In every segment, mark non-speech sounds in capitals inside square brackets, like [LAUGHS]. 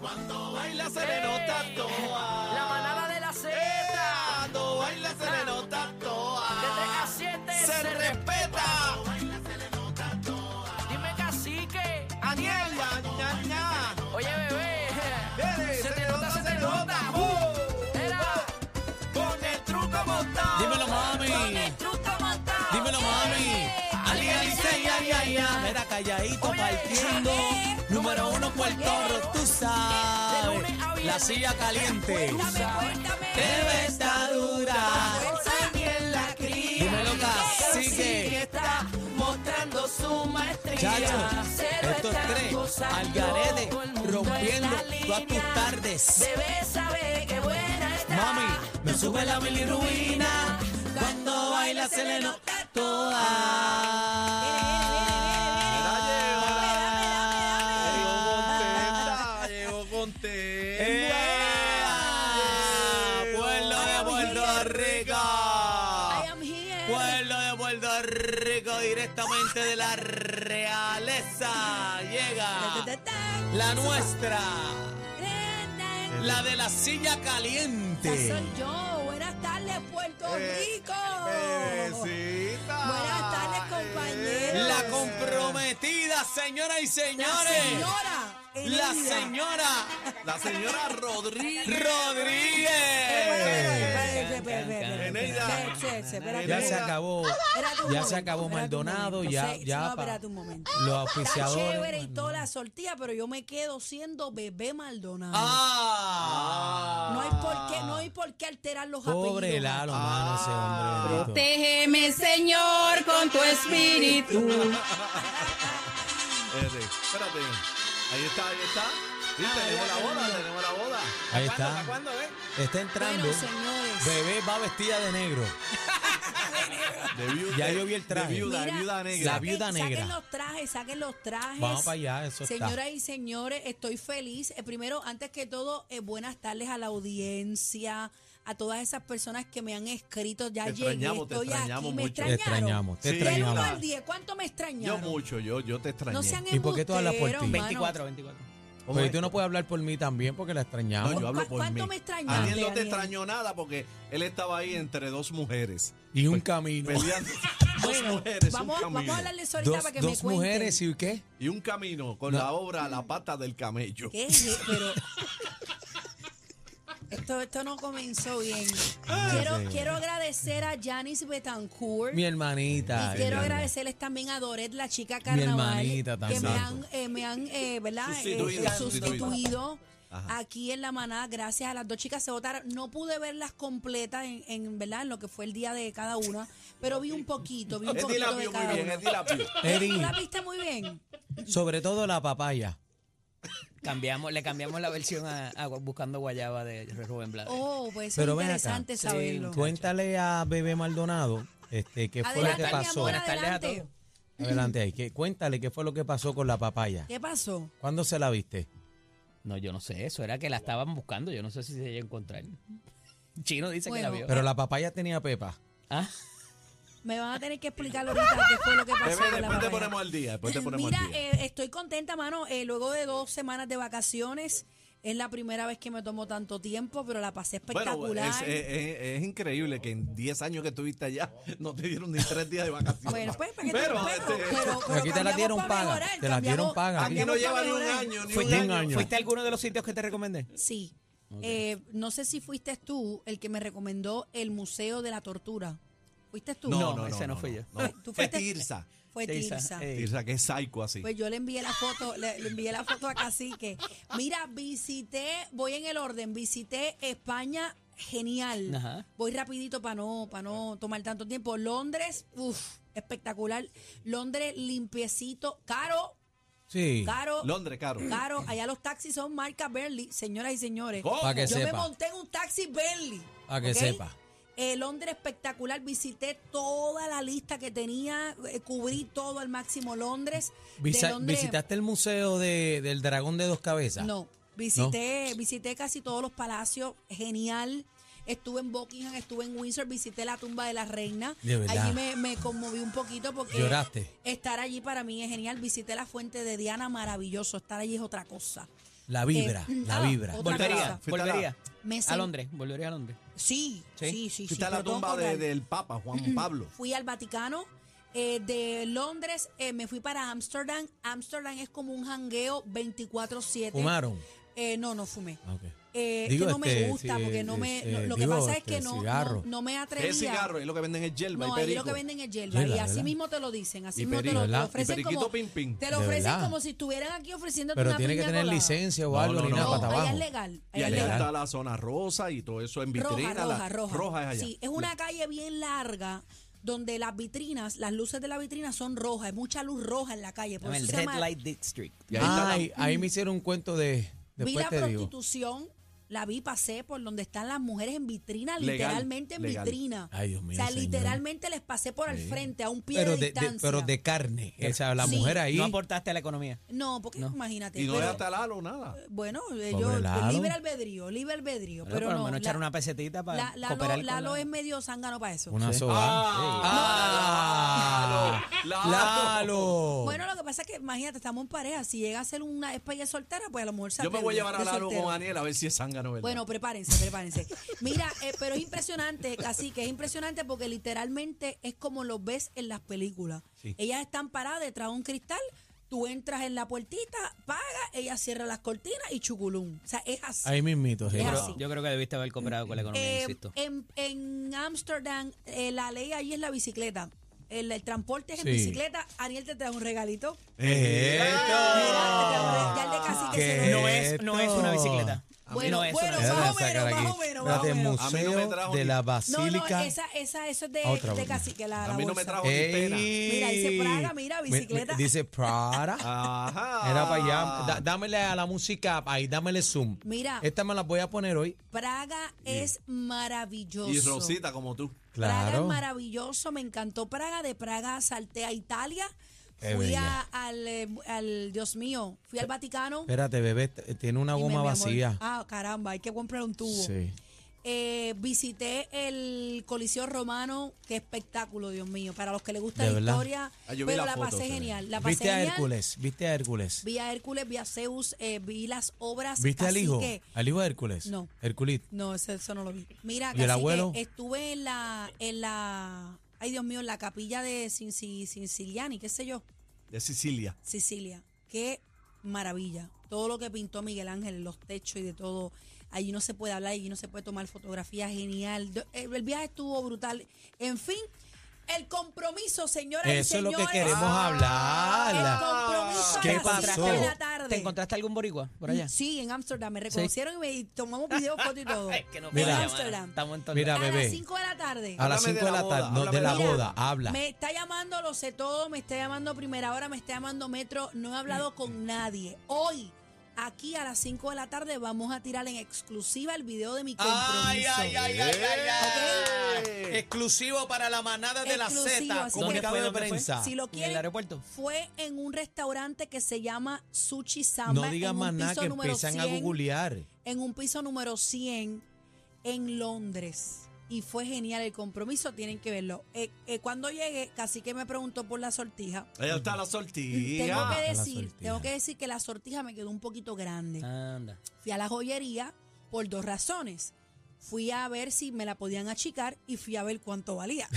Cuando baila se le nota toa. La manada de la Z. Cuando baila se le nota toa. De 3 a 7 Se se, respeta. Dime cacique. Aniel, ña, ña, ña. Oye, bebé. Dele, Se te nota, se te nota. Uh, Era. Con el truco montado. Dímelo, mami. Con el truco montado. Dímelo, mami. Ali, ali, say, ay, ay, ay. Mira, calladito, partiendo. Número uno, Puerto Rico, tú sabes. La silla caliente. Ves está dura. Dímelo, cacique. está mostrando su maestría. Estos tres, al garete, rompiendo todas tus tardes. Bebé sabe que buena está. Mami, me sube la bilirrubina. Cuando baila se le nota toda. De la realeza. Llega la nuestra, la de la silla Esa caliente. soy yo. Buenas tardes, Puerto Eh, Rico. Buenas tardes, compañeros. La comprometida, señoras y La señores. señora. La señora La señora Rodríguez. Rodríguez. Eneida. Ya se acabó. Espérate un Ya se momento, acabó espérate un Maldonado, momento. ya, Sí, ya no, pa- espérate un momento. los Está auspiciadores. chévere y toda la sortilla, pero yo me quedo siendo bebé Maldonado. Ah. No hay por qué, no hay por qué alterar los Pobre apellidos. Lalo, mano, ese hombre. bendito. Protégeme, Señor, con tu espíritu. [LAUGHS] Espérate, espérate. Ahí está, ahí está. Sí, tenemos la boda, tenemos la boda. Ahí está. ¿Cuándo, eh? Está entrando. Bueno, señores. Bebé va vestida de negro. [LAUGHS] De viuda. Ya yo vi el traje. De viuda, de Mira, viuda negra. La viuda negra. Saquen los trajes, saquen los trajes. Vamos para allá, eso está. Señoras y señores, estoy feliz. Eh, primero, antes que todo, eh, buenas tardes a la audiencia, a todas esas personas que me han escrito. Ya Te llegué, extrañamos, te estoy extrañamos aquí. ¿Me mucho. Te extrañaron? extrañamos, te Sí. Del uno extrañamos. al 10, ¿cuánto me Yo extrañaron? mucho, yo, yo te extrañé. No sean ¿Y por qué tú hablas por ti? embusteros, mano. 24, 24. ¿Cómo Porque es? tú no puedes hablar por mí también porque la extrañamos. No, yo hablo ¿Cu- por cuánto mí. me extrañaste, Aniel no te extrañó nada porque él estaba ahí entre dos mujeres. Y un camino. Peleando. [LAUGHS] dos Bueno, mujeres, vamos, un vamos camino. a hablarle eso ahorita Dos, para que dos me cuenten. mujeres y qué? Y un camino con No. la obra La pata del camello. ¿Qué es? Pero esto, esto no comenzó bien. Quiero, sí. quiero agradecer a Janice Betancourt. Mi hermanita. Y quiero mi- agradecerles también a Doret, la chica carnaval, hermanita que me han, eh, me han eh, ¿verdad? Sustituido, Eh, sustituido. sustituido Ajá. aquí en la manada. Gracias a las dos chicas se votaron. No pude verlas completas en, en, ¿verdad? en lo que fue el día de cada una, pero vi un poquito, vi un poquito de muy cada bien, una. Eddie, ¿tú la viste muy bien? Sobre todo la papaya. Cambiamos, le cambiamos la versión a, a Buscando Guayaba de Rubén Blades. Oh, pues Pero es ven acá. interesante Sí, saberlo. Cuéntale a Bebé Maldonado este, qué fue lo que pasó. amor, Buenas tardes a adelante. todos. Adelante ahí. que- cuéntale qué fue lo que pasó con la papaya. ¿Qué pasó? ¿Cuándo se la viste? No, yo no sé, eso era que la estaban buscando, yo no sé si se llegó a encontrar. Chino dice que la vio. Pero la papaya tenía pepa. Ah, Me van a tener que explicar ahorita qué fue lo que pasó. Bebé, con la después te papaya. ponemos al día. Después te ponemos Mira, al día. eh, estoy contenta, mano. eh, luego de dos semanas de vacaciones, es la primera vez que me tomo tanto tiempo, pero la pasé Bueno, espectacular. es, es- es- es increíble que en 10 años que estuviste allá [LAUGHS] no te dieron ni 3 días de vacaciones. bueno, pues, para te- pero, pero, este, pero- pero Aquí te la cambiamos dieron pa' paga, mejorar, te la cambiamos- dieron paga. aquí no cambiamos lleva ni un mejorar. año, ni un ¿fuiste, un año. año. ¿Fuiste a alguno de los sitios que te recomendé? Sí. Eh, no sé si fuiste tú el que me recomendó el Museo de la Tortura. ¿Fuiste tú? No, ese no fui yo. ¿Tú Fue fuiste? Tirsa. Fue Tirsa, Tirsa. eh. Tirsa, que es psycho así. Pues yo le envié la foto, le, le envié la foto a Cacique. Mira, visité, voy en el orden, visité España, genial. Ajá. Voy rapidito para no, para no tomar tanto tiempo. Londres, uff, espectacular. Londres limpiecito, caro, Sí. caro. Londres, caro. Caro, allá los taxis son marca Bentley, señoras y señores. ¿Cómo? Para que Yo me monté en un taxi Bentley. Para que sepa. Eh, Londres espectacular, visité toda la lista que tenía, eh, cubrí todo al máximo Londres. De Visa- Londres- ¿Visitaste el museo de- del dragón de dos cabezas? No, visité, visité casi todos los palacios, genial. Estuve en Buckingham, estuve en Windsor, visité la tumba de la reina. De verdad. Allí me, me conmoví un poquito porque ¿Lloraste? estar allí para mí es genial. Visité la fuente de Diana, maravilloso. Estar allí es otra cosa. La vibra, Eh, la ah, vibra. otra Volvería, volvería. Me A sen- Londres, volvería a Londres. Sí, Sí. sí, sí. sí, Fuiste a la pero tengo tumba que de- hablar. del Papa, Juan Pablo. Fui al Vaticano. eh, de Londres eh, me fui para Ámsterdam. Ámsterdam es como un jangueo 24-7. ¿Fumaron? Eh, no, no fumé. Ah, ok. Eh, Digo, que no me este, gusta, sí, porque no me. eh, lo- lo que digo, pasa es este, que no, cigarro. no, no me atrevía. Es cigarro, es lo que venden en yerba No, y ahí lo que venden es yerba. Yerba, y así ¿verdad? mismo te lo dicen. Así Y mismo te perico, lo, te ofrecen como. pim, pim. Te lo ¿De ofrecen verdad? como si estuvieran aquí ofreciéndote Pero una tiene que tener colada. licencia o No, algo, no, ni no, nada No, para allá abajo. es legal. Y allá es allá legal. está la zona rosa y todo eso en vitrina. Roja, la- roja, roja. roja es allá. Sí, es una calle bien larga donde las vitrinas, las luces de la vitrina son rojas. Hay mucha luz roja en la calle. Por el eso se Red llama- Light District. Y ahí ahí me hicieron un cuento de. Vi la digo. La vi, pasé por donde están las mujeres en vitrina, Legal, literalmente en legal. vitrina. Ay, Dios mío, O sea, señor. literalmente les pasé por el frente, a un pie Pero de de, de- distancia. pero de carne. O sea, la Sí. mujer ahí. No aportaste a la economía. No, porque imagínate. Y no pero- es hasta Lalo nada. Bueno, eh, Pobre yo, Lalo. libre albedrío, libre albedrío. Bueno, pero por lo no. menos echar la- una pesetita para la- Lalo, cooperar con Lalo la- es medio zángano para eso. Una Sí. soga. Ah. Lalo, ¡Lalo! Bueno, lo que pasa es que, imagínate, estamos en pareja. Si llega a ser una especie soltera, pues a lo mejor se Yo me voy a llevar a Lalo con Daniel a ver si es Bueno, prepárense, prepárense. Mira, eh, pero es impresionante, casi que es impresionante porque literalmente es como lo ves en las películas. Sí. Ellas están paradas detrás de un cristal, tú entras en la puertita, pagas, ella cierra las cortinas y chuculum. O sea, es así. Ahí mismito, sí. Así. yo creo que debiste haber cooperado con la economía, Eh, insisto. en en Ámsterdam, eh, la ley allí es la bicicleta. El, el transporte es en Sí. bicicleta. Ariel te trae un regalito. ¡Esto! Mira, te trae un re- ya el de cacique ¿Qué? se lo No es, no es una bicicleta. Bueno, no es bueno, una más o menos, más o menos, más o no Museo trajo de la No, no, Basílica. esa, esa, eso es de, Otra de cacique, la, A mí no me bolsa. trajo ni pena. Mira, dice Praga, mira, Mi- mi- bicicleta. dice Prada. [LAUGHS] Ajá. Era para allá. Da- dámele a la música ahí, dámele zoom. Mira. Esta me la voy a poner hoy. Praga es maravilloso. Y Rosita como tú. Praga es Claro. maravilloso, me encantó Praga. De Praga salté a Italia. Qué Fui a- al, eh, al, Dios mío, fui al Vaticano. Espérate, bebé, t- tiene una me- goma amor, vacía. Ah, caramba, hay que comprar un tubo. Sí. Eh, visité el Coliseo Romano, qué espectáculo, Dios mío. Para los que les gusta ¿De la verdad? historia, Ah, pero la la, foto, pasé genial. La pasé ¿Viste a genial. Hércules? ¿Viste a Hércules? Vi a Hércules, vi a Zeus, eh, vi las obras. ¿Viste al hijo? cacique. ¿Al hijo de Hércules? No. Hércules. No, eso, eso no lo vi. Mira, ¿Y el abuelo? estuve en la, en la, ay Dios mío, la capilla de Cinciliani, qué sé yo, De Sicilia. Sicilia. Qué maravilla. Todo lo que pintó Miguel Ángel, los techos y de todo. Allí no se puede hablar, allí no se puede tomar fotografías, genial. El, el viaje estuvo brutal. En fin, el compromiso, señoras y Eso es lo señores. que queremos El hablar. compromiso a ¿Qué las pasó? cinco de la tarde. ¿Te encontraste algún boricua por allá? Sí, en Ámsterdam. Me reconocieron y me y tomamos video, foto y todo. [LAUGHS] Que no Mira. puedo llamar. Estamos en Mira. A bebé. las 5 de la tarde. A las Háblame 5 de de la la tarde, no, de la boda, habla. Me está llamando, lo sé todo, me está llamando Primera Hora, me está llamando Metro, no he hablado con nadie. Hoy, aquí a las 5 de la tarde, vamos a tirar en exclusiva el video de mi compromiso. ¡Eh! Exclusivo para la manada de la Exclusivo, Z, así comunicado que- de ¿Dónde fue? prensa. Si lo ¿En el aeropuerto? fue en un restaurante que se llama Sushi Samba. No digan en un más nada piso que número empiezan a 100, googlear. En un piso número 100 en Londres. Y fue genial el compromiso, tienen que verlo. Eh, eh, cuando llegué, casi que me preguntó por la sortija. Allá está la sortija. Tengo que la decir, sortija. tengo que decir que la sortija me quedó un poquito grande. Anda. Fui a la joyería por dos razones. Fui a ver si me la podían achicar y fui a ver cuánto valía.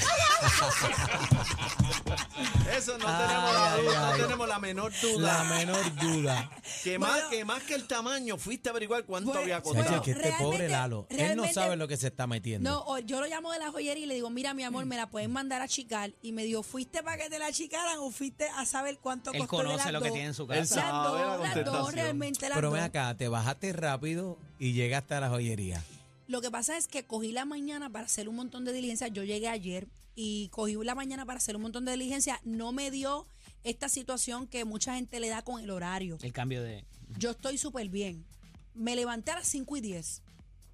Eso no, Ay, tenemos, la, ay, duda, ay. no tenemos la menor duda. La menor duda. Que, [LAUGHS] Bueno. más, que más que el tamaño, fuiste a averiguar cuánto Bueno, había bueno, costado. Chacho, que este pobre Lalo, él no sabe lo que se está metiendo. No, o- yo lo llamo de la joyería y le digo, mira, mi amor, me la pueden mandar a achicar. Y me dijo, ¿fuiste para que te la achicaran o fuiste a saber cuánto Él costó de conoce las lo que tiene en su Él casa. Las sabe la las dos, realmente las Pero ven acá, te bajaste rápido y llegaste a la joyería. Lo que pasa es que cogí la mañana para hacer un montón de diligencias. Yo llegué ayer y cogí la mañana para hacer un montón de diligencias. No me dio esta situación que mucha gente le da con el horario. El cambio de... Yo estoy súper bien. Me levanté a las 5 y 10.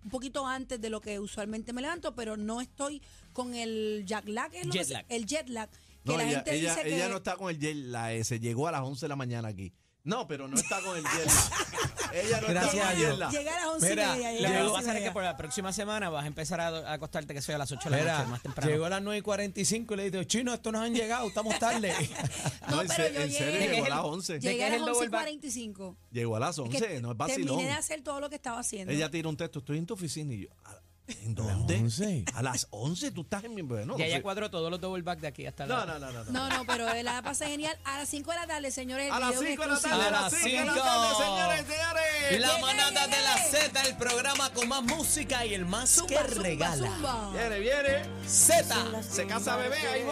Un poquito antes de lo que usualmente me levanto, pero no estoy con el jet lag. ¿es lo que Jet lag. El jet lag. Que No, la ella, gente ella, dice ella que... no está con el jet, la S. Llegó a las 11 de la mañana aquí. No, pero no está con el Yerla. Ella no Gracias está a con el. Yerla. Llegar a las once Mira, y media. Lo que va a pasar es que por la próxima semana vas a empezar a, a acostarte que soy a las 8 de la noche, más temprano. llegó a las 9 y 45 y le digo, chino, estos nos han llegado, estamos tarde. [LAUGHS] No, No, en, pero se- yo en serio, llegué- llegó a las 11. Llegué a es las el double 11 y back? 45. Llegó a las Es 11, que no es vacilón. terminé de hacer todo lo que estaba haciendo. Ella tira un texto, estoy en tu oficina y yo, ¿a- ¿en dónde? 11? A las 11 tú estás en mi... Bueno, ya sé. cuadró todos los double back de aquí hasta No, la... no, no, no. no. No, no, pero la pasé genial. A las 5 de la tarde, señores. A las video en 5 de la tarde, a A las las 5 de la tarde, señores, señores. La Llegué, manada de la. Z, el programa con más música y el más Zumba, que zumba, regala. zumba. Viene, viene. Z. Se casa bebé, ahí voy.